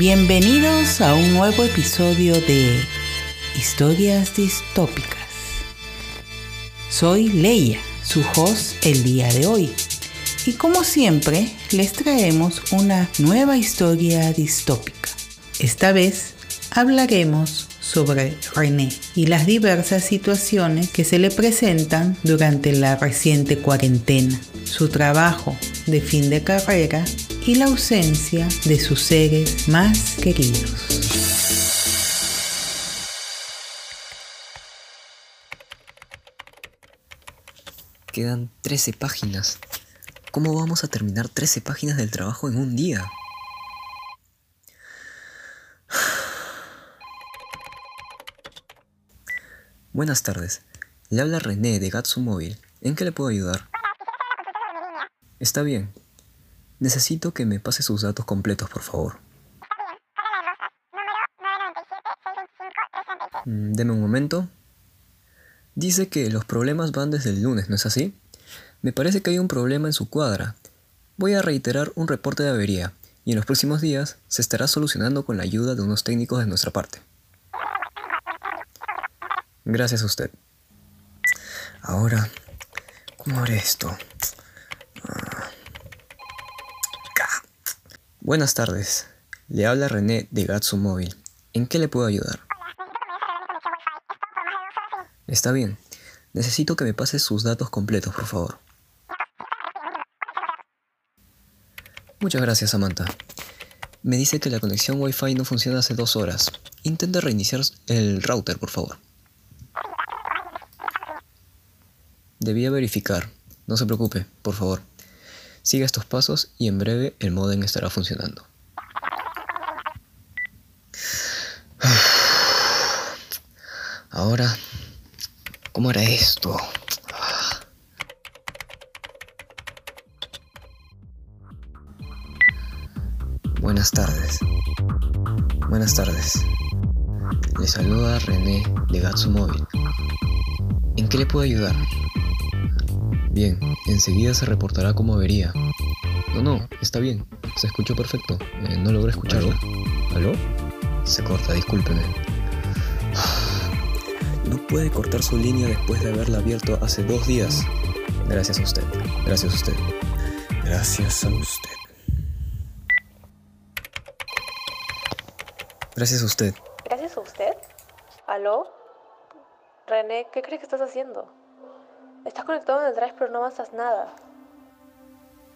Bienvenidos a un nuevo episodio de Historias Distópicas. Soy Leia, su host el día de hoy. Y como siempre, les traemos una nueva historia distópica. Esta vez hablaremos sobre René y las diversas situaciones que se le presentan durante la reciente cuarentena, su trabajo de fin de carrera y la ausencia de sus seres más queridos. Quedan 13 páginas. ¿Cómo vamos a terminar 13 páginas del trabajo en un día? Buenas tardes. Le habla René de Gatsu Móvil. ¿En qué le puedo ayudar? Está bien. Necesito que me pase sus datos completos, por favor. Mm, deme un momento. Dice que los problemas van desde el lunes, ¿no es así? Me parece que hay un problema en su cuadra. Voy a reiterar un reporte de avería y en los próximos días se estará solucionando con la ayuda de unos técnicos de nuestra parte. Gracias a usted. Ahora, ¿cómo haré esto? Buenas tardes. Le habla René de Gatsu Móvil. ¿En qué le puedo ayudar? Está bien. Necesito que me pase sus datos completos, por favor. Muchas gracias, Samantha. Me dice que la conexión Wi-Fi no funciona hace dos horas. Intente reiniciar el router, por favor. Debía verificar. No se preocupe, por favor. Siga estos pasos y en breve el modem estará funcionando. Ahora, ¿cómo era esto? Buenas tardes. Buenas tardes. Le saluda René de Gatsu Móvil. ¿En qué le puedo ayudar? Bien, enseguida se reportará como avería. No, no, está bien. Se escuchó perfecto. Eh, no logré escucharlo. ¿Aló? Se corta, discúlpeme. No puede cortar su línea después de haberla abierto hace dos días. Gracias a usted. Gracias a usted. Gracias a usted. Gracias a usted. ¿Gracias a usted? ¿Aló? René, ¿qué crees que estás haciendo? Estás conectado en el drive pero no avanzas nada.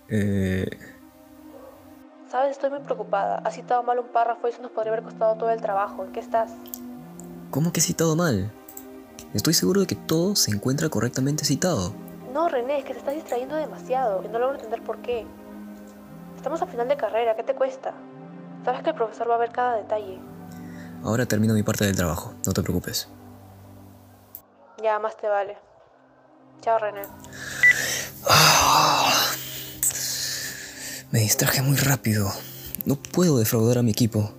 Eh... Sabes, estoy muy preocupada. Has citado mal un párrafo y eso nos podría haber costado todo el trabajo. ¿En qué estás? ¿Cómo que he citado mal? Estoy seguro de que todo se encuentra correctamente citado. No, René, es que te estás distrayendo demasiado y no logro entender por qué. Estamos a final de carrera, ¿qué te cuesta? Sabes que el profesor va a ver cada detalle. Ahora termino mi parte del trabajo, no te preocupes. Ya, más te vale. Chao, René. me distraje muy rápido. No puedo defraudar a mi equipo.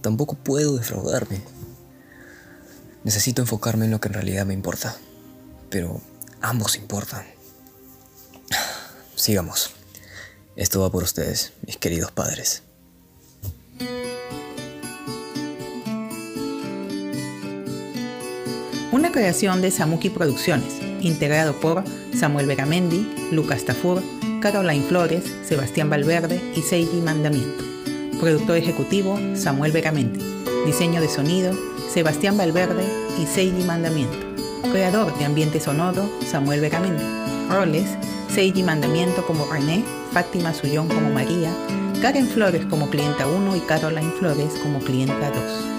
Tampoco puedo defraudarme. Necesito enfocarme en lo que en realidad me importa. Pero ambos importan. Sigamos. Esto va por ustedes, mis queridos padres. Una creación de Samuki Producciones integrado por Samuel Veramendi, Lucas Tafur, Caroline Flores, Sebastián Valverde y Seiji Mandamiento. Productor ejecutivo, Samuel Veramendi. Diseño de sonido, Sebastián Valverde y Seiji Mandamiento. Creador de ambiente sonoro, Samuel Veramendi. Roles, Seiji Mandamiento como René, Fátima Sullón como María, Karen Flores como clienta 1 y Caroline Flores como clienta 2.